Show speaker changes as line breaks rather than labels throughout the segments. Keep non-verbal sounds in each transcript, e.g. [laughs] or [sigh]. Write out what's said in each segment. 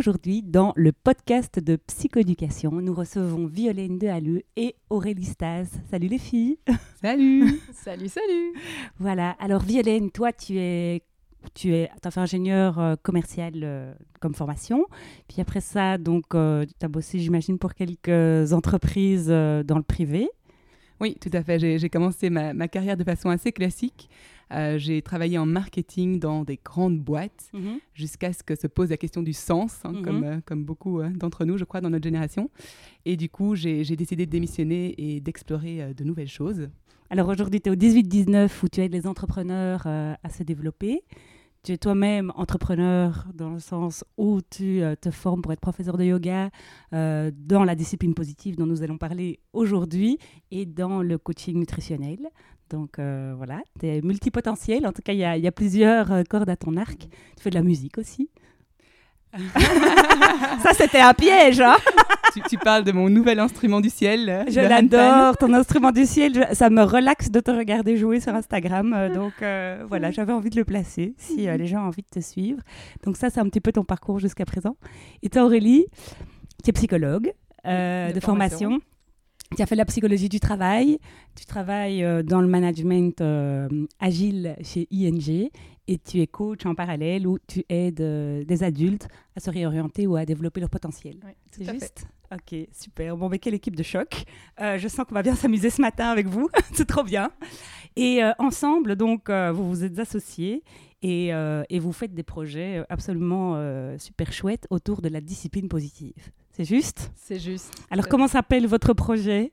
Aujourd'hui, dans le podcast de psychoéducation, nous recevons Violaine Dehaleux et Aurélie Stas. Salut les filles [laughs]
Salut
Salut, salut
Voilà, alors Violaine, toi tu es tu es as fait ingénieur euh, commercial euh, comme formation. Puis après ça, donc, euh, tu as bossé, j'imagine, pour quelques entreprises dans le privé.
Oui, tout à fait. J'ai commencé ma, ma, carrière de façon assez classique. j'ai travaillé en marketing dans des grandes boîtes
Mhm.
jusqu'à ce que se pose la question du sens, hein,
Mhm.
comme, comme beaucoup d'entre nous, je crois, dans notre génération. Et du coup, j'ai décidé de démissionner et d'explorer de nouvelles choses.
Alors aujourd'hui, tu es au 18-19 où tu aides les entrepreneurs euh, à se développer. Tu es toi-même entrepreneur dans le sens où tu euh, te formes pour être professeur de yoga euh, dans la discipline positive dont nous allons parler aujourd'hui et dans le coaching nutritionnel. Donc euh, voilà, tu es multipotentiel. En tout cas, il y, a- il y a plusieurs cordes à ton arc. Tu fais de la musique aussi. Ça, c'était un piège, hein
tu, tu parles de mon nouvel instrument du ciel. euh,
Je l'adore, ton instrument du ciel. je- ça me relaxe de te regarder jouer sur Instagram. euh, donc euh, voilà, j'avais envie de le placer si euh, les gens ont envie de te suivre. Donc ça, c'est un petit peu ton parcours jusqu'à présent. Et toi, Aurélie, tu es psychologue de,
de
formation.
formation.
Tu as fait la psychologie du travail. Tu travailles euh, dans le management euh, agile chez ING et tu es coach en parallèle où tu aides euh, des adultes à se réorienter ou à développer leur potentiel.
Oui,
C'est
fait.
juste Ok, super. Bon, mais quelle équipe de choc. Euh, je sens qu'on va bien s'amuser ce matin avec vous. [laughs] C'est trop bien. Et euh, ensemble, donc, euh, vous vous êtes associés et, et vous faites des projets absolument super chouettes autour de la discipline positive. C'est juste
C'est juste.
Alors, comment s'appelle votre projet?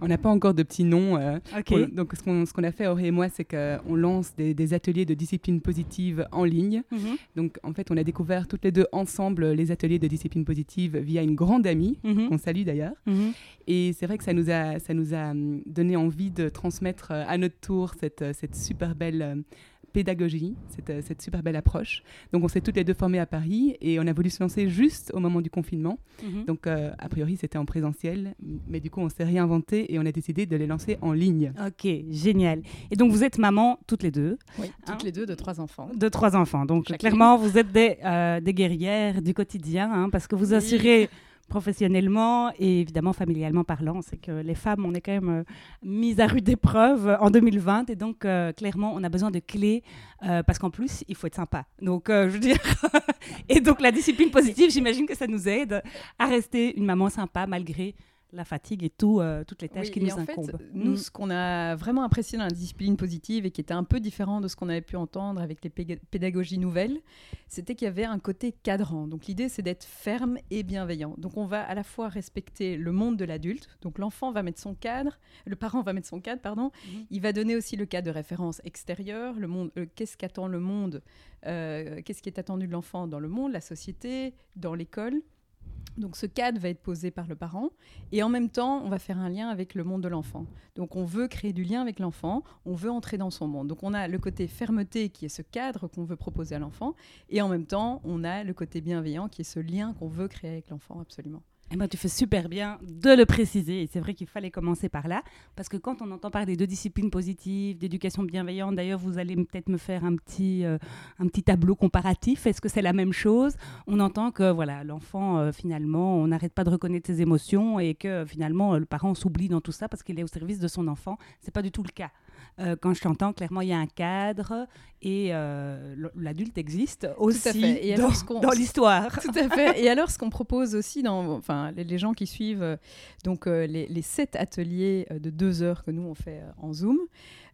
On n'a pas encore de petit nom. euh, pour- donc, ce qu'on ce qu'on a fait, Auré et moi, c'est qu'on lance des, des ateliers de discipline positive en ligne.
Mhm.
Donc, en fait, on a découvert toutes les deux ensemble les ateliers de discipline positive via une grande amie,
Mhm.
qu'on salue d'ailleurs.
Mhm.
Et c'est vrai que ça nous a, ça nous a hum, donné envie de transmettre euh, à notre tour cette, euh, cette super belle euh, pédagogie, cette, euh, cette super belle approche. Donc, on s'est toutes les deux formées à Paris et on a voulu se lancer juste au moment du confinement.
Mhm.
Donc, euh, a priori, c'était en présentiel, mais du coup, on s'est réinventé et on a décidé de les lancer en ligne.
Ok, génial. Et donc, vous êtes maman toutes les deux
Oui,
Hein
toutes les deux de trois enfants.
de trois enfants. Donc,
Chacune.
clairement, vous êtes des, euh, des guerrières du quotidien, hein, parce que vous
Oui.
Professionnellement et évidemment familialement parlant, c'est que les femmes, on est quand même euh, mises à rude épreuve en 2020 et donc euh, clairement, on a besoin de clés euh, parce qu'en plus, il faut être sympa. Donc, euh, je veux dire, [laughs] et donc la discipline positive, j'imagine que ça nous aide à rester une maman sympa malgré la fatigue et tout, euh, toutes les tâches
Oui,
qui nous
en fait,
incombent.
nous,
Mm.
ce qu'on a vraiment apprécié dans la discipline positive et qui était un peu différent de ce qu'on avait pu entendre avec les pédagogies nouvelles, c'était qu'il y avait un côté cadrant. Donc l'idée, c'est d'être ferme et bienveillant. Donc on va à la fois respecter le monde de l'adulte. Donc l'enfant va mettre son cadre, le parent va mettre son cadre, pardon.
Mhm.
Il va donner aussi le cadre de référence extérieur, le monde, euh, qu'est-ce qu'attend le monde, euh, qu'est-ce qui est attendu de l'enfant dans le monde, la société, dans l'école. Donc ce cadre va être posé par le parent et en même temps, on va faire un lien avec le monde de l'enfant. Donc on veut créer du lien avec l'enfant, on veut entrer dans son monde. Donc on a le côté fermeté qui est ce cadre qu'on veut proposer à l'enfant et en même temps, on a le côté bienveillant qui est ce lien qu'on veut créer avec l'enfant absolument.
Eh ben, tu fais super bien de le préciser. C'est vrai qu'il fallait commencer par là. Parce que quand on entend parler de discipline positive, d'éducation bienveillante, d'ailleurs, vous allez peut-être me faire un petit, euh, un petit tableau comparatif. Est-ce que c'est la même chose? On entend que voilà, l'enfant, euh, finalement, on n'arrête pas de reconnaître ses émotions et que finalement, le parent s'oublie dans tout ça parce qu'il est au service de son enfant. C'est pas du tout le cas. Euh, quand je t'entends, clairement, il y a un cadre et euh, l'adulte existe aussi.
Et
dans, l'histoire.
Tout à fait. Et alors, ce qu'on propose aussi, dans, enfin, les, les gens qui suivent euh, donc les, les sept ateliers de deux heures que nous on fait en Zoom,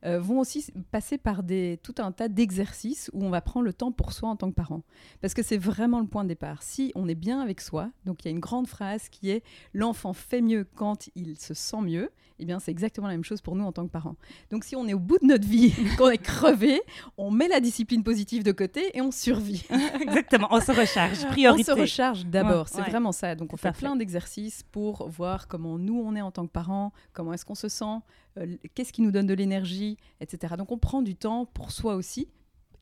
euh, vont aussi passer par des, tout un tas d'exercices où on va prendre le temps pour soi en tant que parent. Parce que c'est vraiment le point de départ. Si on est bien avec soi, donc il y a une grande phrase qui est l'enfant fait mieux quand il se sent mieux, eh bien c'est exactement la même chose pour nous en tant que parents. Donc si on est au bout de notre vie, [laughs] qu'on est crevé, on met la discipline positive de côté et on survit. [laughs]
exactement, on se recharge, priorité.
On se recharge d'abord, c'est vraiment ça. Donc on fait plein d'exercices pour voir comment nous on est en tant que parents, comment est-ce qu'on se sent, euh, qu'est-ce qui nous donne de l'énergie, etc. Donc on prend du temps pour soi aussi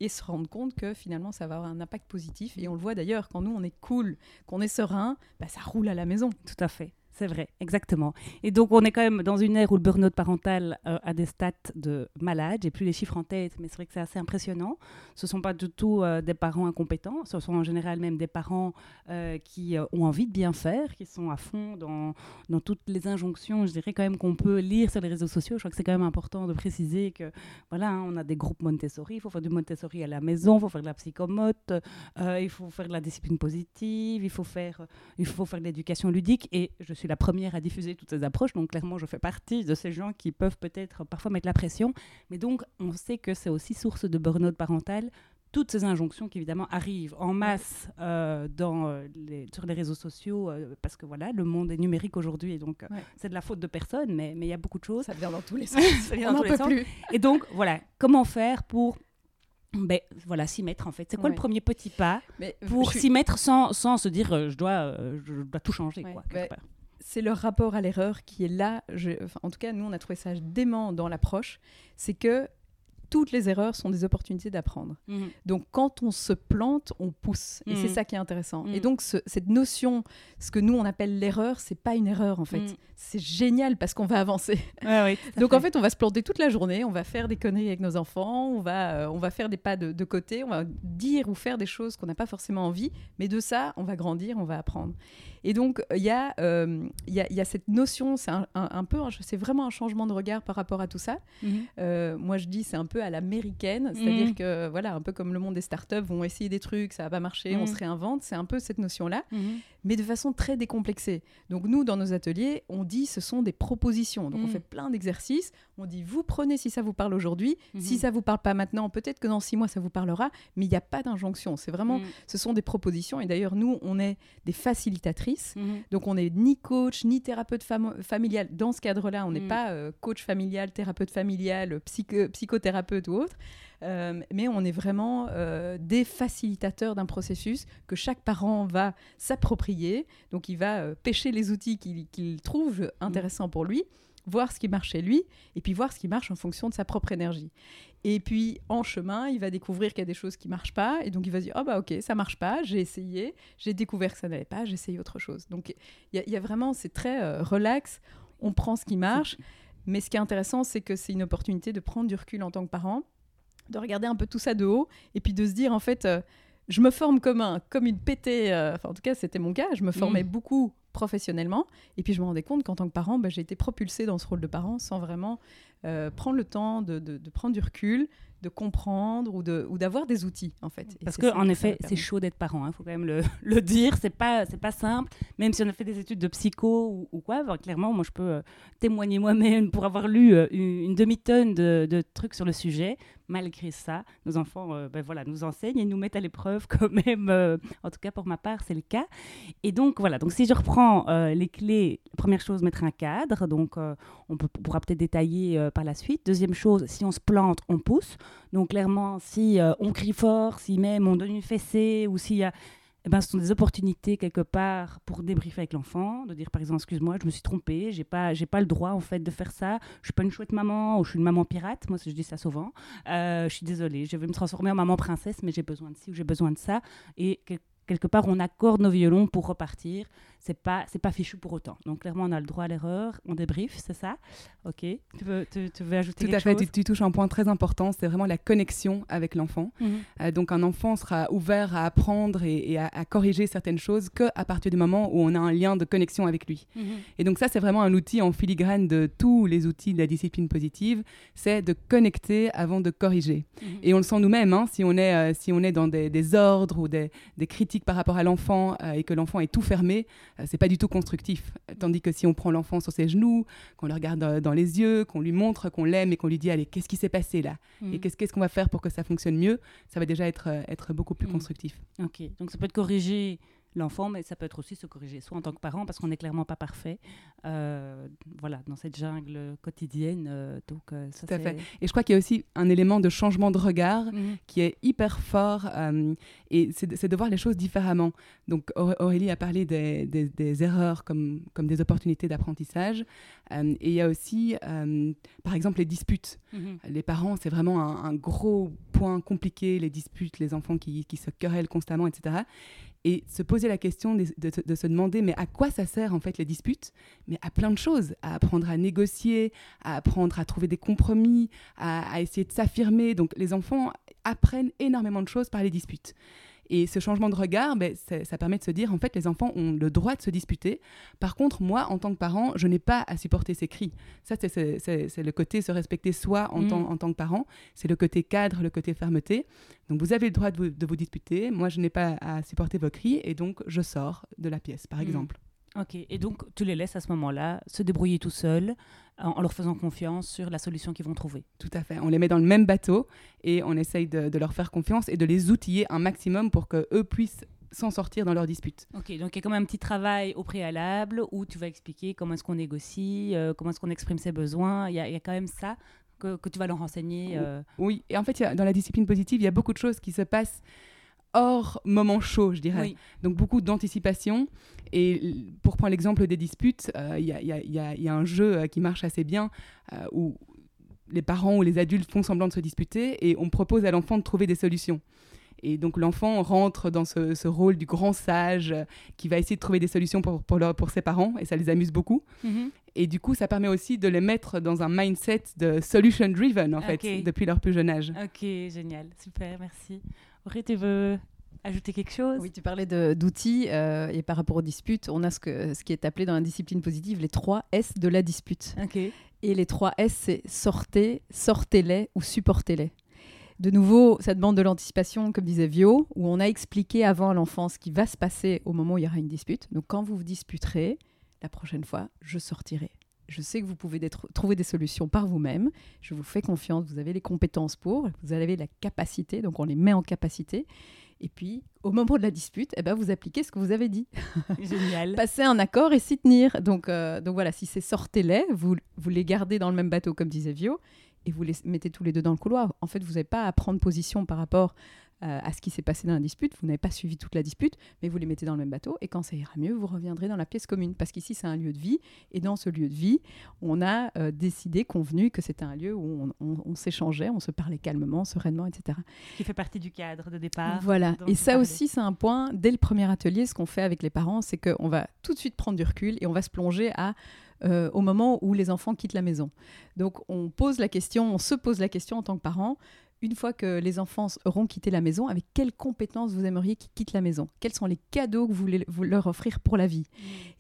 et se rendre compte que finalement ça va avoir un impact positif. Et on le voit d'ailleurs, quand nous on est cool, qu'on est serein, bah, ça roule à la maison.
Tout à fait. C'est vrai, exactement. Et donc, on est quand même dans une ère où le burn-out parental euh, a des stats de malades. J'ai plus les chiffres en tête, mais c'est vrai que c'est assez impressionnant. Ce ne sont pas du tout euh, des parents incompétents. Ce sont en général même des parents euh, qui ont envie de bien faire, qui sont à fond dans, dans toutes les injonctions, je dirais quand même qu'on peut lire sur les réseaux sociaux. Je crois que c'est quand même important de préciser que, voilà, hein, on a des groupes Montessori. Il faut faire du Montessori à la maison, il faut faire de la psychomote, il faut faire de la discipline positive, il faut faire, il faut faire de l'éducation ludique. Et je suis la première à diffuser toutes ces approches, donc clairement je fais partie de ces gens qui peuvent peut-être parfois mettre la pression, mais donc on sait que c'est aussi source de burn-out parental, toutes ces injonctions qui évidemment arrivent en masse euh, dans, euh, les, sur les réseaux sociaux, euh, parce que voilà, le monde est numérique aujourd'hui, et donc c'est de la faute de personne, mais il y a beaucoup de choses.
Ça vient dans tous les [laughs] sens. Ça vient
dans tous les sens. Plus. Et donc voilà, comment faire pour ben, voilà, s'y mettre en fait? C'est quoi le premier petit pas pour s'y mettre sans, sans, se dire je, dois, je dois tout changer quoi,
ben, c'est le rapport à l'erreur qui est là. en tout cas, nous, on a trouvé ça dément dans l'approche. C'est que toutes les erreurs sont des opportunités d'apprendre. Mhm. Donc quand on se plante, on pousse. Et c'est mhm. ça qui est intéressant. Et mhm. donc cette notion, ce que nous on appelle l'erreur, c'est pas une erreur en fait. C'est génial parce qu'on va avancer. donc en fait, on va se planter toute la journée, on va faire des conneries avec nos enfants, on va, euh, on va faire des pas de, côté, on va dire ou faire des choses qu'on n'a pas forcément envie. Mais de ça, on va grandir, on va apprendre. Et donc il y, euh, y, a, y, a cette notion, c'est un, peu, c'est vraiment un changement de regard par rapport à tout ça. Euh, moi je dis c'est un peu à l'américaine, c'est-à-dire mm. que voilà, un peu comme le monde des startups vont essayer des trucs, ça va pas marcher, on mm. se réinvente, c'est un peu cette notion-là, mais de façon très décomplexée. Donc nous, dans nos ateliers, on dit ce sont des propositions. Donc on fait plein d'exercices, on dit vous prenez si ça vous parle aujourd'hui, si ça vous parle pas maintenant, peut-être que dans six mois ça vous parlera, mais il n'y a pas d'injonction. C'est vraiment, ce sont des propositions. Et d'ailleurs nous, on est des facilitatrices, donc on n'est ni coach ni thérapeute familial. Dans ce cadre-là, on n'est pas euh, coach familial, thérapeute familial, psychothérapeute ou autre, euh, mais on est vraiment euh, des facilitateurs d'un processus que chaque parent va s'approprier. Donc il va euh, pêcher les outils qu'il trouve intéressants pour lui, voir ce qui marche chez lui, et puis voir ce qui marche en fonction de sa propre énergie. Et puis en chemin, il va découvrir qu'il y a des choses qui marchent pas, et donc il va se dire oh bah ok ça marche pas, j'ai essayé, j'ai découvert que ça n'allait pas, j'ai essayé autre chose. Donc il y, a vraiment c'est très relax, on prend ce qui marche. Mais ce qui est intéressant, c'est que c'est une opportunité de prendre du recul en tant que parent, de regarder un peu tout ça de haut, et puis de se dire, en fait, euh, je me forme comme, un, comme une pétée, euh, enfin en tout cas c'était mon cas, je me formais mm. beaucoup professionnellement, et puis je me rendais compte qu'en tant que parent, bah, j'ai été propulsée dans ce rôle de parent sans vraiment euh, prendre le temps de, de, prendre du recul, de comprendre ou, de, ou d'avoir des outils en fait.
Parce que en effet, c'est chaud d'être parent, il hein, faut quand même le, [laughs] le dire. C'est pas c'est pas simple, même si on a fait des études de psycho ou, quoi. clairement, moi je peux euh, témoigner moi-même pour avoir lu euh, une, demi-tonne de, de, trucs sur le sujet. Malgré ça, nos enfants, ben voilà, nous enseignent et nous mettent à l'épreuve [laughs] quand même. en tout cas pour ma part, c'est le cas. Et donc voilà. Donc si je reprends les clés, première chose, mettre un cadre. Donc on, peut, pourra peut-être détailler par la suite. Deuxième chose, si on se plante, on pousse. Donc clairement, si euh, on crie fort, si même on donne une fessée, ou s'il y a... Eh ben, ce sont des opportunités quelque part pour débriefer avec l'enfant, de dire par exemple excuse-moi, je me suis trompée, j'ai pas j'ai pas le droit en fait de faire ça, je suis pas une chouette maman ou je suis une maman pirate, moi je dis ça souvent. Euh, je suis désolée, je vais me transformer en maman princesse, mais j'ai besoin de ci ou j'ai besoin de ça et quelque part on accorde nos violons pour repartir c'est pas c'est pas fichu pour autant. Donc clairement, on a le droit à l'erreur, on débrief, c'est ça? Ok. Tu veux, tu, veux ajouter
Tout à
fait.
Tu, tu, touches un point très important, c'est vraiment la connexion avec l'enfant. Mhm. Euh, donc un enfant sera ouvert à apprendre et, à, corriger certaines choses que à partir du moment où on a un lien de connexion avec lui. Mhm. Et donc ça, c'est vraiment un outil en filigrane de tous les outils de la discipline positive, c'est de connecter avant de corriger. Mhm. Et on le sent nous-mêmes, hein, si on est euh, si on est dans des, ordres ou des, des, critiques par rapport à l'enfant euh, et que l'enfant est tout fermé. Euh, c'est pas du tout constructif. Tandis que si on prend l'enfant sur ses genoux, qu'on le regarde dans, dans les yeux, qu'on lui montre qu'on l'aime et qu'on lui dit allez, qu'est-ce qui s'est passé là? Et qu'est-ce qu'est-ce qu'on va faire pour que ça fonctionne mieux? Ça va déjà être, euh, être beaucoup plus
Mhm.
constructif.
Ok, donc ça peut être corriger l'enfant, mais ça peut être aussi se corriger soi en tant que parent parce qu'on n'est clairement pas parfait. euh, voilà, dans cette jungle quotidienne. euh, donc, euh, ça,
Tout à fait.
c'est-
Et je crois qu'il y a aussi un élément de changement de regard
Mhm.
qui est hyper fort et c'est de, voir les choses différemment. Donc Aur- Aurélie a parlé des, des- des erreurs comme, comme des opportunités d'apprentissage et il y a aussi, par exemple, les disputes.
Mhm.
Les parents, c'est vraiment un, un gros point compliqué, les disputes, les enfants qui, qui se querellent constamment, etc. Et se poser la question de, se demander, mais à quoi ça sert en fait les disputes? Mais à plein de choses, à apprendre à négocier, à apprendre à trouver des compromis, à essayer de s'affirmer. Donc les enfants apprennent énormément de choses par les disputes. Et ce changement de regard, ben, ça, ça permet de se dire, en fait, les enfants ont le droit de se disputer. Par contre, moi, en tant que parent, je n'ai pas à supporter ces cris. Ça, c'est le côté se respecter soi en,
Mm.
tant, en tant que parent. C'est le côté cadre, le côté fermeté. Donc, vous avez le droit de vous, de vous disputer. Moi, je n'ai pas à supporter vos cris. Et donc, je sors de la pièce, par
Mm.
exemple.
Ok, et donc tu les laisses à ce moment-là se débrouiller tout seuls en, en leur faisant confiance sur la solution qu'ils vont trouver.
Tout à fait. On les met dans le même bateau et on essaye de, de leur faire confiance et de les outiller un maximum pour qu'eux puissent s'en sortir dans leurs disputes.
Ok, donc il y a quand même un petit travail au préalable où tu vas expliquer comment est-ce qu'on négocie, euh, comment est-ce qu'on exprime ses besoins. Il y, a- il y a quand même ça que, que tu vas leur renseigner. euh.
Oui, et en fait, a- dans la discipline positive, il y a beaucoup de choses qui se passent hors moment chaud, je dirais.
Oui.
Donc beaucoup d'anticipation. Et pour prendre l'exemple des disputes, euh, il y, a, y y y un jeu euh, qui marche assez bien euh, où les parents ou les adultes font semblant de se disputer et on propose à l'enfant de trouver des solutions. Et donc l'enfant rentre dans ce, ce rôle du grand sage euh, qui va essayer de trouver des solutions pour, pour, leur- pour ses parents et ça les amuse beaucoup.
Mhm.
Et du coup, ça permet aussi de les mettre dans un mindset de solution driven en fait
Ok.
depuis leur plus jeune âge.
Ok, génial, super, merci. Aurélie, tu veux ajouter quelque chose?
Oui, tu parlais d'outils euh, et par rapport aux disputes, on a ce, que, ce qui est appelé dans la discipline positive les trois S de la dispute.
Ok.
Et les trois S, c'est sortez, sortez-les ou supportez-les. De nouveau, ça demande de l'anticipation, comme disait Vio, où on a expliqué avant à l'enfant ce qui va se passer au moment où il y aura une dispute. Donc quand vous vous disputerez, la prochaine fois, je sortirai. Je sais que vous pouvez trouver des solutions par vous-même. Je vous fais confiance. Vous avez les compétences pour. Vous avez la capacité. Donc on les met en capacité. Et puis, au moment de la dispute, eh ben, vous appliquez ce que vous avez dit [laughs]
Génial. [laughs]
passer un accord et s'y tenir. Donc, euh, donc voilà, si c'est sortez-les, vous, vous les gardez dans le même bateau, comme disait Vio, et vous les mettez tous les deux dans le couloir. En fait, vous n'avez pas à prendre position par rapport euh, à ce qui s'est passé dans la dispute. Vous n'avez pas suivi toute la dispute, mais vous les mettez dans le même bateau. Et quand ça ira mieux, vous reviendrez dans la pièce commune. Parce qu'ici, c'est un lieu de vie. Et dans ce lieu de vie, on a euh, décidé, convenu que c'était un lieu où on, on- on s'échangeait, on se parlait calmement, sereinement, etc.
Qui fait partie du cadre de départ.
Voilà. Et ça
parlais.
aussi, c'est un point, dès le premier atelier, ce qu'on fait avec les parents, c'est qu'on va tout de suite prendre du recul et on va se plonger à, euh, au moment où les enfants quittent la maison. Donc, on pose la question, on se pose la question en tant que parent, une fois que les enfants auront quitté la maison, avec quelles compétences vous aimeriez qu'ils quittent la maison? Quels sont les cadeaux que vous voulez vous leur offrir pour la vie?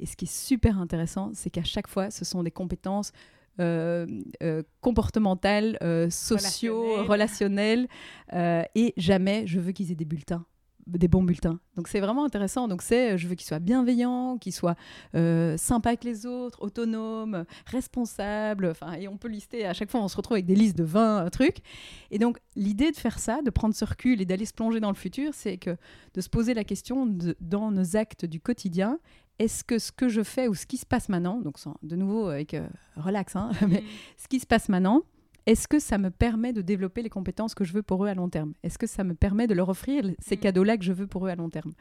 Et ce qui est super intéressant, c'est qu'à chaque fois, ce sont des compétences euh, euh, comportementales, euh, socio, relationnelles, euh, et jamais je veux qu'ils aient des bulletins des bons bulletins. Donc c'est vraiment intéressant. Donc c'est, je veux qu'ils soient bienveillants, qu'ils soient euh, sympas avec les autres, autonomes, responsables. Enfin, et on peut lister. À chaque fois, on se retrouve avec des listes de 20 trucs. Et donc l'idée de faire ça, de prendre ce recul et d'aller se plonger dans le futur, c'est que de se poser la question de- dans nos actes du quotidien. Est-ce que ce que je fais ou ce qui se passe maintenant, donc sans- de nouveau avec euh, relax, hein, [laughs] mais ce qui se passe maintenant, est-ce que ça me permet de développer les compétences que je veux pour eux à long terme? Est-ce que ça me permet de leur offrir ces
Mm.
cadeaux-là que je veux pour eux à long terme?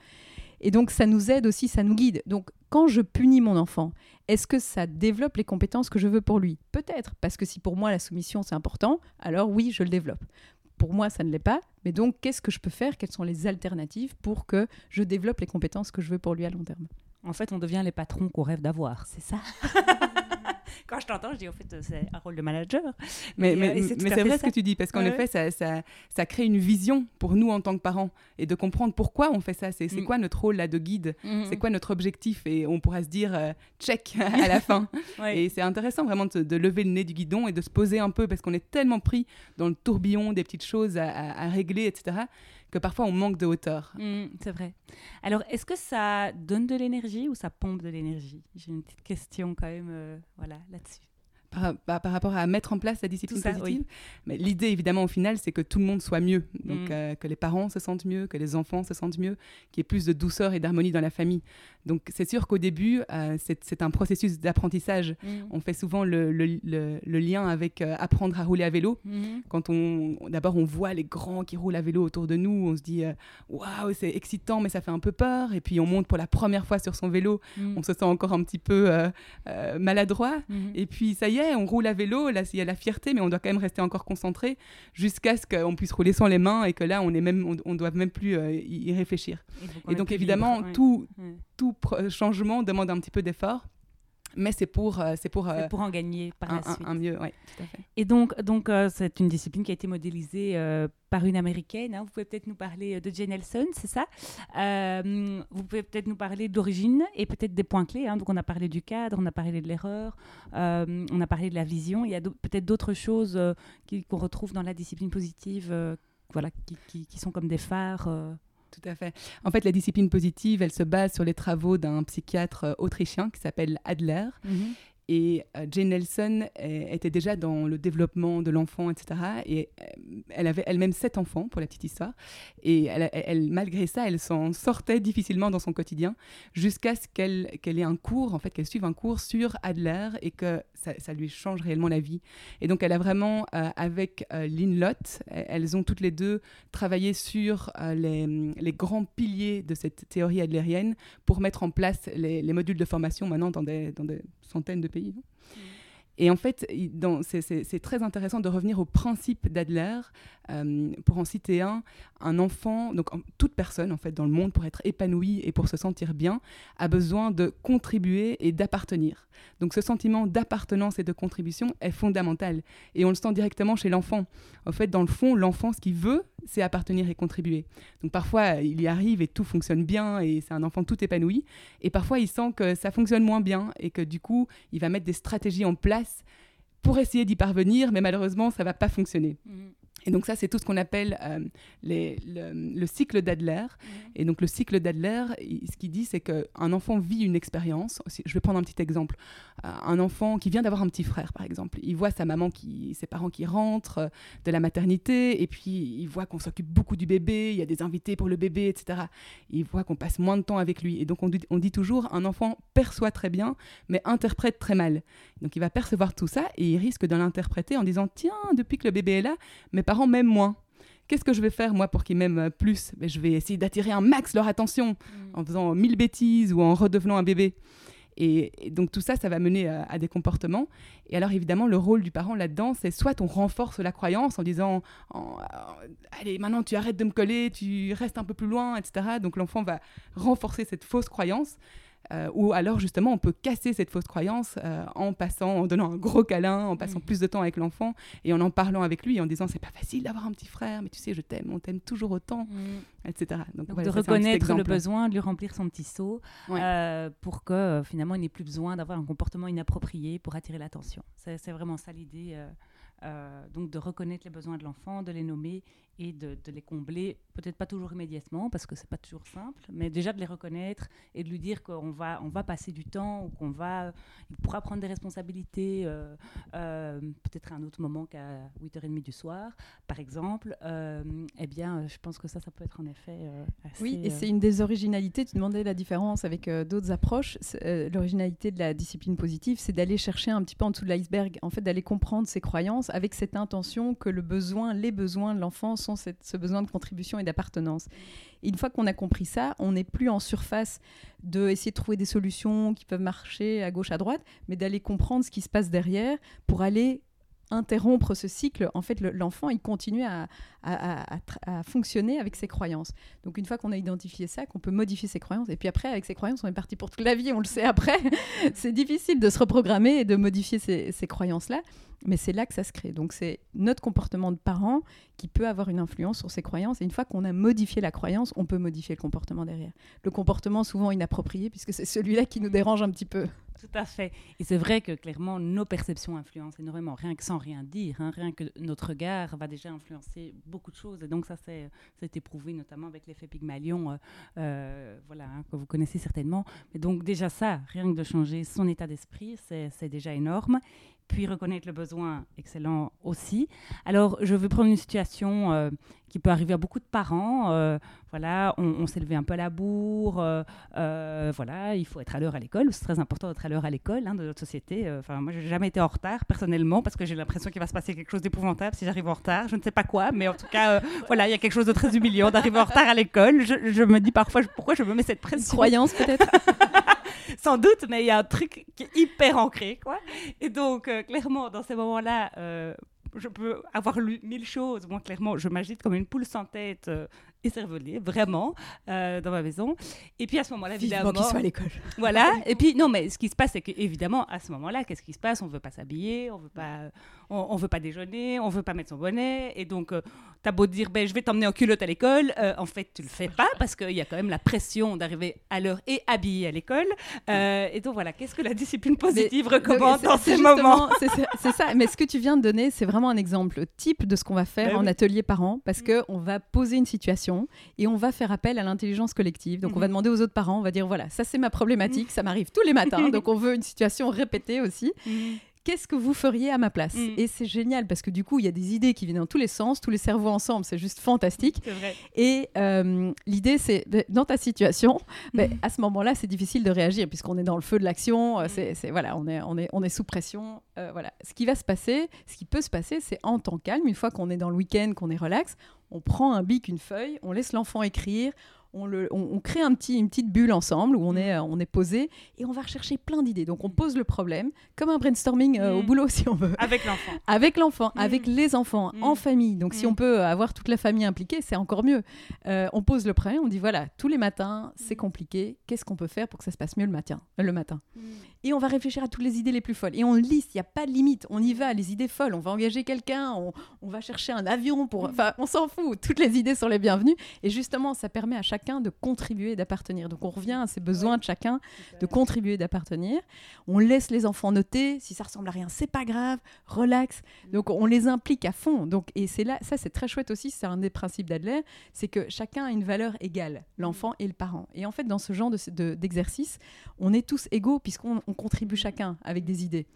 Et donc, ça nous aide aussi, ça nous guide. Donc, quand je punis mon enfant, est-ce que ça développe les compétences que je veux pour lui? Peut-être, parce que si pour moi la soumission c'est important, alors oui, je le développe. Pour moi, ça ne l'est pas. Mais donc, qu'est-ce que je peux faire? Quelles sont les alternatives pour que je développe les compétences que je veux pour lui à long terme?
En fait, on devient les patrons qu'on rêve d'avoir.
C'est ça? [laughs] [laughs]
Quand je t'entends, je dis, en fait, c'est un rôle de manager.
Mais, mais,
euh, c'est
mais vrai ce que tu dis, parce qu'en
Ouais,
effet, ça, ça, ça crée une vision pour nous en tant que parents et de comprendre pourquoi on fait ça. C'est
Mm.
quoi notre rôle là de guide?
Mhm.
C'est quoi notre objectif? Et on pourra se dire euh, check [laughs] à la fin. [laughs]
Ouais.
Et c'est intéressant vraiment de, de lever le nez du guidon et de se poser un peu parce qu'on est tellement pris dans le tourbillon des petites choses à, à- à régler, etc. que parfois on manque de hauteur.
Mmh, c'est vrai. Alors, est-ce que ça donne de l'énergie ou ça pompe de l'énergie? J'ai une petite question quand même euh, voilà, là-dessus
par, par, rapport à mettre en place la discipline positive. Mais l'idée, évidemment, au final, c'est que tout le monde soit mieux. Donc, mm. euh, que les parents se sentent mieux, que les enfants se sentent mieux, qu'il y ait plus de douceur et d'harmonie dans la famille. Donc, c'est sûr qu'au début, euh, c'est un processus d'apprentissage. Mm. On fait souvent le, le, le, lien avec euh, apprendre à rouler à vélo. Mm. Quand on, d'abord, on voit les grands qui roulent à vélo autour de nous, on se dit waouh, c'est excitant, mais ça fait un peu peur. Et puis, on monte pour la première fois sur son vélo, on se sent encore un petit peu maladroit. Et puis, ça y est, on roule à vélo, là, il y a la fierté, mais on doit quand même rester encore concentré jusqu'à ce qu'on puisse rouler sans les mains et que là, on est même, on, doit même plus euh, y réfléchir. Et donc, évidemment, tout, tout changement demande un petit peu d'effort. Mais c'est pour, euh, c'est pour,
euh, pour en gagner par
un,
la suite.
Un, mieux, oui, tout à fait.
Et donc, donc c'est une discipline qui a été modélisée par une américaine. Hein. Vous pouvez peut-être nous parler de Jane Nelson, c'est ça? Euh, Vous pouvez peut-être nous parler d'origine et peut-être des points clés. Hein. Donc on a parlé du cadre, on a parlé de l'erreur, euh, on a parlé de la vision. Il y a peut-être d'autres choses euh, qu'on retrouve dans la discipline positive, voilà, qui, qui, sont comme des phares.
Tout à fait. En fait, la discipline positive, elle se base sur les travaux d'un psychiatre autrichien qui s'appelle Adler. Mm-hmm. Et euh, Jane Nelson était déjà dans le développement de l'enfant, etc. Et euh, elle avait elle-même sept enfants, pour la petite histoire. Et elle, malgré ça, elle s'en sortait difficilement dans son quotidien, jusqu'à ce qu'elle ait un cours, en fait, qu'elle suive un cours sur Adler et que ça, lui change réellement la vie. Et donc, elle a vraiment, euh, avec Lynn Lott, elles ont toutes les deux travaillé sur les, les, grands piliers de cette théorie adlérienne pour mettre en place les, les modules de formation maintenant dans des, dans des centaines de pays. Et en fait, c'est très intéressant de revenir au principe d'Adler. Euh, pour en citer un, un enfant, donc toute personne en fait dans le monde pour être épanouie et pour se sentir bien, a besoin de contribuer et d'appartenir. Donc ce sentiment d'appartenance et de contribution est fondamental. Et on le sent directement chez l'enfant. En fait, dans le fond, l'enfant, ce qu'il veut, c'est appartenir et contribuer. Donc parfois, il y arrive et tout fonctionne bien et c'est un enfant tout épanoui. Et parfois, il sent que ça fonctionne moins bien et que du coup, il va mettre des stratégies en place pour essayer d'y parvenir, mais malheureusement, ça va pas fonctionner. Mmh. Et donc ça, c'est tout ce qu'on appelle euh, les, le, cycle d'Adler. Mmh. Et donc le cycle d'Adler, ce qu'il dit, c'est qu'un enfant vit une expérience. Je vais prendre un petit exemple. Euh, un enfant qui vient d'avoir un petit frère, par exemple, il voit sa maman, qui, ses parents qui rentrent euh, de la maternité, et puis il voit qu'on s'occupe beaucoup du bébé, il y a des invités pour le bébé, etc. Il voit qu'on passe moins de temps avec lui. Et donc on dit, on dit toujours, un enfant perçoit très bien, mais interprète très mal. Donc il va percevoir tout ça et il risque de l'interpréter en disant, tiens, depuis que le bébé est là, mes parents m'aiment moins. Qu'est-ce que je vais faire moi pour qu'ils m'aiment plus? Ben, Je vais essayer d'attirer un max leur attention mm. en faisant mille bêtises ou en redevenant un bébé. Et, donc tout ça, ça va mener à, des comportements. Et alors évidemment, le rôle du parent là-dedans, c'est soit on renforce la croyance en disant allez maintenant tu arrêtes de me coller, tu restes un peu plus loin, etc. Donc l'enfant va renforcer cette fausse croyance. Euh, ou alors justement on peut casser cette fausse croyance euh, en passant, en donnant un gros câlin, en passant mm. plus de temps avec l'enfant et en en parlant avec lui, en disant c'est pas facile d'avoir un petit frère, mais tu sais je t'aime, on t'aime toujours autant, mm. etc.
Donc, de reconnaître le besoin, de lui remplir son petit seau euh, pour que finalement il n'ait plus besoin d'avoir un comportement inapproprié pour attirer l'attention. C'est vraiment ça l'idée. donc de reconnaître les besoins de l'enfant, de les nommer et de, les combler, peut-être pas toujours immédiatement parce que c'est pas toujours simple, mais déjà de les reconnaître et de lui dire qu'on va, on va passer du temps ou qu'on va, il pourra prendre des responsabilités euh, euh, peut-être à un autre moment qu'à 8h30 du soir, par exemple. Euh, eh bien, je pense que ça, ça peut être en effet assez,
Oui, et c'est une des originalités. Tu demandais la différence avec d'autres approches. L'originalité de la discipline positive, c'est d'aller chercher un petit peu en dessous de l'iceberg, en fait, d'aller comprendre ses croyances avec cette intention que le besoin, les besoins de l'enfant sont ce besoin de contribution et d'appartenance. une fois qu'on a compris ça, on n'est plus en surface de essayer de trouver des solutions qui peuvent marcher à gauche, à droite, mais d'aller comprendre ce qui se passe derrière pour aller interrompre ce cycle, en fait, l'enfant, il continue à, fonctionner avec ses croyances. Donc, une fois qu'on a identifié ça, qu'on peut modifier ses croyances, et puis après, avec ses croyances, on est parti pour toute la vie, on le sait après, [laughs] c'est difficile de se reprogrammer et de modifier ces, ces croyances-là. Mais c'est là que ça se crée. Donc c'est notre comportement de parent qui peut avoir une influence sur ses croyances. Et une fois qu'on a modifié la croyance, on peut modifier le comportement derrière. Le comportement souvent inapproprié, puisque c'est celui-là qui nous dérange un petit peu.
Tout à fait. Et c'est vrai que clairement, nos perceptions influencent énormément, rien que sans rien dire. Hein, rien que notre regard va déjà influencer beaucoup de choses. Et donc, ça, c'est éprouvé notamment avec l'effet Pygmalion, euh, euh, voilà, hein, que vous connaissez certainement. Mais donc, déjà ça, rien que de changer son état d'esprit, c'est déjà énorme puis reconnaître le besoin, excellent aussi. Alors, je veux prendre une situation euh, qui peut arriver à beaucoup de parents. Euh, voilà, on, s'est levé un peu à la bourre. Euh, voilà, il faut être à l'heure à l'école. C'est très important d'être à l'heure à l'école hein, de notre société. Enfin, moi, j'ai jamais été en retard personnellement parce que j'ai l'impression qu'il va se passer quelque chose d'épouvantable si j'arrive en retard. Je ne sais pas quoi, mais en tout cas, [laughs] voilà, il y a quelque chose de très humiliant d'arriver en retard à l'école. Je, je, me dis parfois pourquoi je me mets cette pression?
croyance peut-être? [laughs]
sans doute, mais il y a un truc qui est hyper ancré, quoi. Et donc, euh, clairement, dans ces moments-là, euh, je peux avoir lu mille choses. Moi, clairement, je m'agite comme une poule sans tête euh, et vraiment, euh, dans ma maison. Et puis à ce moment-là,
évidemment. qu'il soit à l'école.
Voilà. [laughs] et puis, non, mais ce qui se passe, c'est qu'évidemment, à ce moment-là, qu'est-ce qui se passe? On ne veut pas s'habiller, on veut pas, on, veut pas déjeuner, on veut pas mettre son bonnet. Et donc, euh, tu as beau dire, ben, je vais t'emmener en culotte à l'école. Euh, en fait, tu le fais pas [laughs] parce qu'il y a quand même la pression d'arriver à l'heure et habillé à l'école. et donc, voilà, qu'est-ce que la discipline positive recommande dans ces moments? [laughs]
C'est ça. Mais ce que tu viens de donner, c'est vraiment un exemple type de ce qu'on va faire ben en atelier parent parce mm. qu'on va poser une situation et on va faire appel à l'intelligence collective. Donc, on va mhm. demander aux autres parents, on va dire voilà, ça c'est ma problématique, mhm. ça m'arrive tous les matins. [laughs] donc, on veut une situation répétée aussi. Mhm qu'est-ce que vous feriez à ma place mm. Et c'est génial parce que du coup, il y a des idées qui viennent dans tous les sens, tous les cerveaux ensemble, c'est juste fantastique.
Vrai.
Et euh, l'idée, c'est dans ta situation, mm. à ce moment-là, c'est difficile de réagir puisqu'on est dans le feu de l'action. Euh, mm. C'est voilà, on est, on est, on est sous pression. Euh, voilà, ce qui va se passer, ce qui peut se passer, c'est en temps calme, une fois qu'on est dans le week-end, qu'on est relax, on prend un bic, une feuille, on laisse l'enfant écrire on, crée un petit, une petite bulle ensemble où on, mm. est, on est posé et on va rechercher plein d'idées. Donc on pose le problème, comme un brainstorming euh, au mm. boulot [laughs] si on veut.
Avec l'enfant.
Avec l'enfant, mm. avec les enfants, en famille. Donc si on peut avoir toute la famille impliquée, c'est encore mieux. Euh, on pose le problème, on dit voilà, tous les matins, c'est compliqué. Qu'est-ce qu'on peut faire pour que ça se passe mieux le matin, euh, le matin Et on va réfléchir à toutes les idées les plus folles. Et on liste, il n'y a pas de limite. On y va, les idées folles. On va engager quelqu'un, on, on va chercher un avion pour... Enfin, on s'en fout. Toutes les idées sont les bienvenues. Et justement, ça permet à chacun de contribuer, d'appartenir. Donc on revient à ces besoins de chacun de contribuer, d'appartenir. On laisse les enfants noter. Si ça ressemble à rien, c'est pas grave. Relax. Mm. Donc on les implique à fond. Donc et c'est là, ça c'est très chouette aussi. C'est un des principes d'Adler, c'est que chacun a une valeur égale, l'enfant et le parent. Et en fait dans ce genre d'exercice, on est tous égaux puisqu'on contribue chacun avec des idées.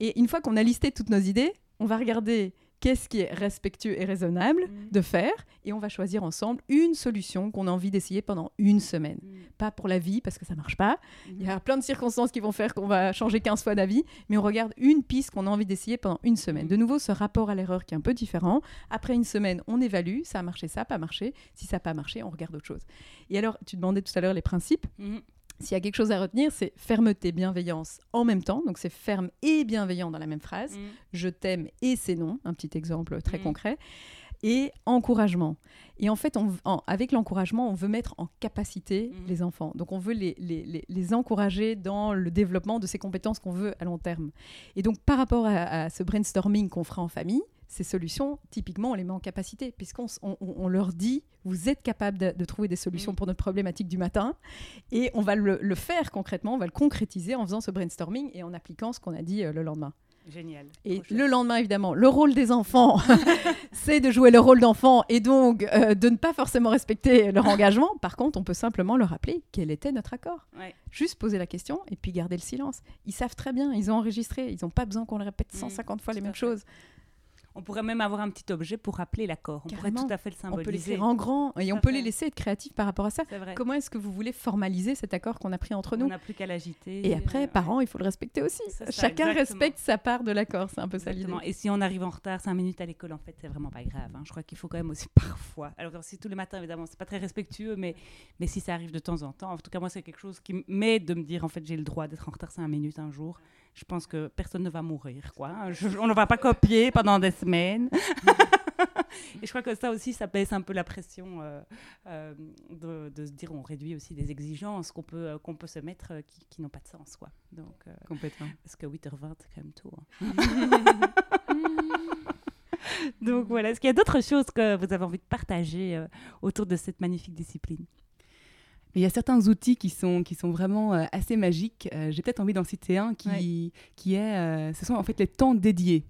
Et une fois qu'on a listé toutes nos idées, on va regarder qu'est-ce qui est respectueux et raisonnable mm. de faire, et on va choisir ensemble une solution qu'on a envie d'essayer pendant une semaine. Mm. Pas pour la vie, parce que ça marche pas. Mm. Il y a plein de circonstances qui vont faire qu'on va changer 15 fois d'avis, mais on regarde une piste qu'on a envie d'essayer pendant une semaine. De nouveau, ce rapport à l'erreur qui est un peu différent. Après une semaine, on évalue, ça a marché, ça n'a pas marché. Si ça n'a pas marché, on regarde autre chose. Et alors, tu demandais tout à l'heure les principes. S'il y a quelque chose à retenir, c'est fermeté, bienveillance en même temps. Donc c'est ferme et bienveillant dans la même phrase. Mm. Je t'aime et c'est non. Un petit exemple très mm. concret. Et encouragement. Et en fait, avec l'encouragement, on veut mettre en capacité mm. les enfants. Donc on veut les, les, encourager dans le développement de ces compétences qu'on veut à long terme. Et donc par rapport à ce brainstorming qu'on fera en famille, ces solutions, typiquement, on les met en capacité, puisqu'on on, leur dit, vous êtes capable de, trouver des solutions mm. pour notre problématique du matin, et on va le, faire concrètement, on va le concrétiser en faisant ce brainstorming et en appliquant ce qu'on a dit euh, le lendemain.
Génial.
Et le lendemain, évidemment, le rôle des enfants, [laughs] c'est de jouer le rôle d'enfant et donc euh, de ne pas forcément respecter leur [laughs] engagement. Par contre, on peut simplement leur rappeler quel était notre accord. Juste poser la question et puis garder le silence. Ils savent très bien, ils ont enregistré, ils n'ont pas besoin qu'on le répète 150 mm. fois les mêmes choses.
On pourrait même avoir un petit objet pour rappeler l'accord. On pourrait tout à fait le symboliser.
On peut en grand et on peut les laisser être créatifs par rapport à ça. Comment est-ce que vous voulez formaliser cet accord qu'on a pris entre nous
On n'a plus qu'à l'agiter.
Et après, parents, il faut le respecter aussi. Chacun respecte sa part de l'accord. C'est un peu ça l'idée.
Et si on arrive en retard 5 minutes à l'école, en fait, c'est vraiment pas grave. Hein. Je crois qu'il faut quand même aussi [laughs] parfois. Alors, si tous les matins, évidemment, c'est pas très respectueux, mais, mais si ça arrive de temps en temps, en tout cas, moi, c'est quelque chose qui m'aide de me dire, en fait, j'ai le droit d'être en retard 5 minutes un jour je pense que personne ne va mourir. Quoi. on ne va pas copier pendant des semaines. [laughs] et je crois que ça aussi, ça baisse un peu la pression euh, euh, de, se dire on réduit aussi des exigences qu'on peut, euh, qu'on peut se mettre qui, n'ont pas de sens. Quoi. Donc,
Complètement.
Parce que 8h20, c'est quand même tôt. Hein. [laughs] Donc voilà, est-ce qu'il y a d'autres choses que vous avez envie de partager autour de cette magnifique discipline?
Il y a certains outils qui sont, qui sont vraiment euh, assez magiques. Euh, j'ai peut-être envie d'en citer un qui, qui est, euh, ce sont en fait les temps dédiés.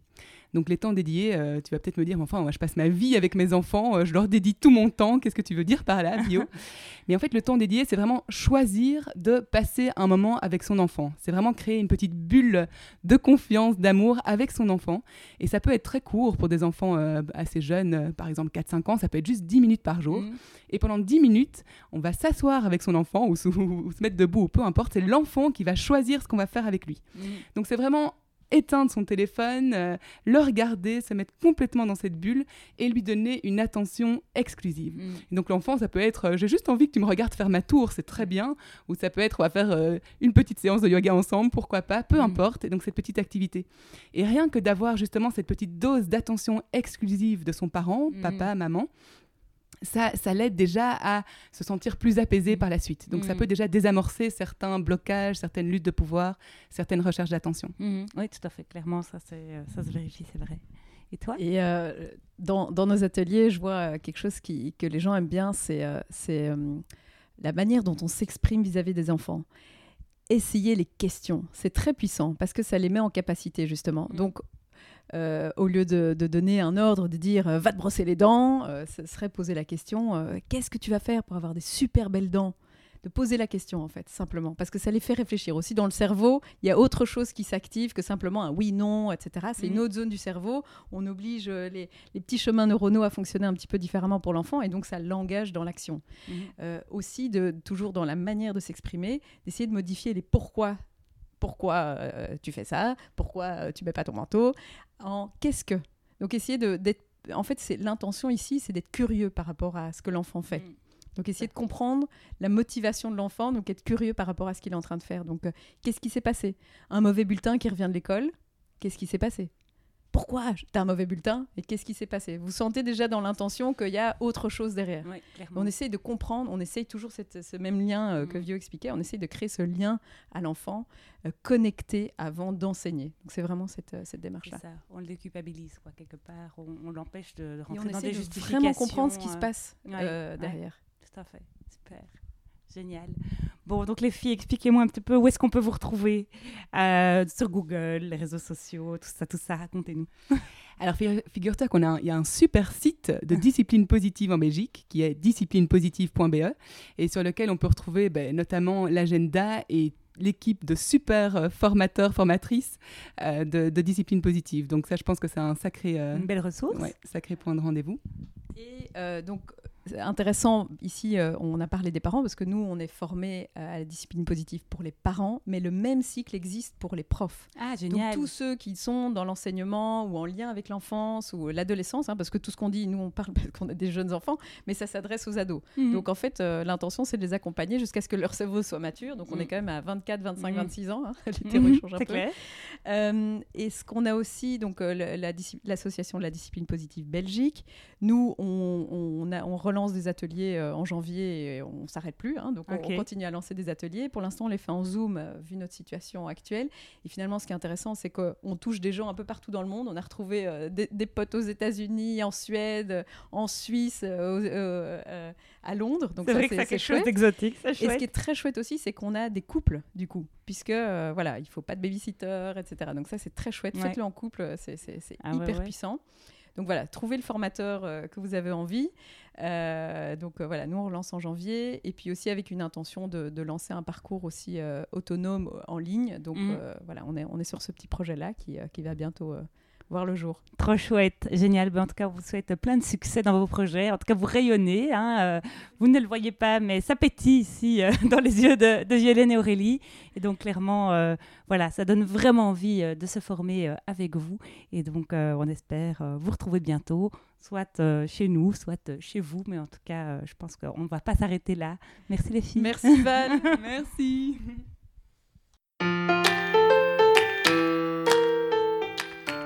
Donc les temps dédiés, euh, tu vas peut-être me dire, enfin, moi je passe ma vie avec mes enfants, euh, je leur dédie tout mon temps, qu'est-ce que tu veux dire par là, Bio [laughs] Mais en fait, le temps dédié, c'est vraiment choisir de passer un moment avec son enfant. C'est vraiment créer une petite bulle de confiance, d'amour avec son enfant. Et ça peut être très court pour des enfants euh, assez jeunes, par exemple 4-5 ans, ça peut être juste 10 minutes par jour.
Mhm.
Et pendant 10 minutes, on va s'asseoir avec son enfant ou, se- [laughs] ou se mettre debout, ou peu importe, c'est l'enfant qui va choisir ce qu'on va faire avec lui.
Mhm.
Donc c'est vraiment éteindre son téléphone, euh, le regarder, se mettre complètement dans cette bulle et lui donner une attention exclusive. Et donc l'enfant, ça peut être euh, j'ai juste envie que tu me regardes faire ma tour, c'est très bien, ou ça peut être on va faire euh, une petite séance de yoga ensemble, pourquoi pas, peu
Mm.
importe, et donc cette petite activité. Et rien que d'avoir justement cette petite dose d'attention exclusive de son parent,
Mm.
papa, maman, ça, ça l'aide déjà à se sentir plus apaisé par la suite. Donc ça
Mm.
peut déjà désamorcer certains blocages, certaines luttes de pouvoir, certaines recherches d'attention.
Mhm. Oui, tout à fait. Clairement, ça, c'est, euh, ça se vérifie, c'est vrai. Et toi?
Et euh, dans, dans nos ateliers, je vois euh, quelque chose qui, que les gens aiment bien, c'est euh, c'est, euh, la manière dont on s'exprime vis-à-vis des enfants. Essayer les questions, c'est très puissant parce que ça les met en capacité justement.
Mm.
Donc, euh, au lieu de, de donner un ordre, de dire euh, va te brosser les dents, euh, ce serait poser la question qu'est-ce que tu vas faire pour avoir des super belles dents? De poser la question en fait simplement. Parce que ça les fait réfléchir. Aussi dans le cerveau il y a autre chose qui s'active que simplement un oui non etc c'est une
Mhm.
autre zone du cerveau. On oblige les, les petits chemins neuronaux à fonctionner un petit peu différemment pour l'enfant et donc ça l'engage dans l'action.
Mhm.
Euh, aussi de toujours dans la manière de s'exprimer d'essayer de modifier les pourquoi pourquoi euh, tu fais ça pourquoi euh, tu mets pas ton manteau en qu'est-ce que donc essayer de d'être en fait c'est l'intention ici c'est d'être curieux par rapport à ce que l'enfant fait
Mhm.
donc essayer de comprendre la motivation de l'enfant, donc être curieux par rapport à ce qu'il est en train de faire. Donc euh, qu'est-ce qui s'est passé? Un mauvais bulletin qui revient de l'école, qu'est-ce qui s'est passé? Pourquoi t'as un mauvais bulletin et qu'est-ce qui s'est passé? Vous sentez déjà dans l'intention qu'il y a autre chose derrière. On essaye de comprendre, on essaye toujours cette- ce même lien euh, que
Mhm.
Vio expliquait, on essaye de créer ce lien à l'enfant euh, connecté avant d'enseigner. Donc c'est vraiment cette, euh, cette démarche-là.
ça, on le déculpabilise, quoi, quelque part. On, on l'empêche de, de
Et
rentrer
on
dans
essaye
des
de
justifications.
vraiment comprendre ce qui se
euh,
passe
ouais, ouais.
derrière.
Tout à fait, super. Génial. Bon, donc les filles, expliquez-moi un petit peu où est-ce qu'on peut vous retrouver Euh, sur Google, les réseaux sociaux, tout ça, tout ça, racontez-nous. [laughs]
Alors fi- figure-toi qu'on a un- il y a un super site de discipline positive en Belgique qui est disciplinepositive.be et sur lequel on peut retrouver ben, notamment l'agenda et l'équipe de super euh, formateurs, formatrices euh, de, de discipline positive. Donc ça, je pense que c'est un sacré, euh,
Une belle ressource.
ouais, sacré point de rendez-vous.
Et euh, donc, intéressant, ici, euh, on a parlé des parents parce que nous, on est formés à la discipline positive pour les parents, mais le même cycle existe pour les profs.
Ah,
Donc,
génial.
tous ceux qui sont dans l'enseignement ou en lien avec l'enfance ou l'adolescence, hein, parce que tout ce qu'on dit, nous, on parle [laughs] parce qu'on a des jeunes enfants, mais ça s'adresse aux ados.
Mhm.
Donc, en fait, euh, l'intention, c'est de les accompagner jusqu'à ce que leur cerveau soit mature. Donc, on
Mhm.
est quand même à 24, 25,
Mhm.
26 ans. hein. [laughs] Les
Mhm,
changent un peu.
clair.
Euh, et ce qu'on a aussi, donc la l'association de la discipline positive Belgique, nous, on, on a- on relance des ateliers euh, en janvier et on s'arrête plus. hein. donc on- continue à lancer des ateliers. Pour l'instant, on les fait en Zoom, euh, vu notre situation actuelle. Et finalement, ce qui est intéressant, c'est qu'on touche des gens un peu partout dans le monde. On a retrouvé euh, des, des potes aux États-Unis, en Suède, en Suisse, à Londres. Donc
C'est vrai que
c'est
quelque chose
chouette.
d'exotique, c'est
Et ce qui est très chouette aussi, c'est qu'on a des couples, du coup, puisque voilà, il faut pas de babysitter, etc. Donc ça, c'est très chouette.
Ouais.
Faites-le en couple, c'est
Ah ouais,
hyper
ouais.
puissant. Donc voilà, trouvez le formateur euh, que vous avez envie. Euh, donc euh, voilà, nous on relance en janvier, et puis aussi avec une intention de, de lancer un parcours aussi autonome en ligne. Donc euh, voilà, on est, on est sur ce petit projet-là qui, qui va bientôt voir le jour.
Trop chouette, génial. Ben, en tout cas, on vous souhaite plein de succès dans vos projets. En tout cas, vous rayonnez. hein, euh, vous ne le voyez pas, mais ça pétille ici euh, [laughs] dans les yeux de, de Violaine et Aurélie. Et donc, clairement, euh, voilà, ça donne vraiment envie de se former avec vous. Et donc, on espère vous retrouver bientôt, soit chez nous, soit chez vous. Mais en tout cas, je pense qu'on ne va pas s'arrêter là. Merci les filles.
Merci Val. [laughs]
Merci.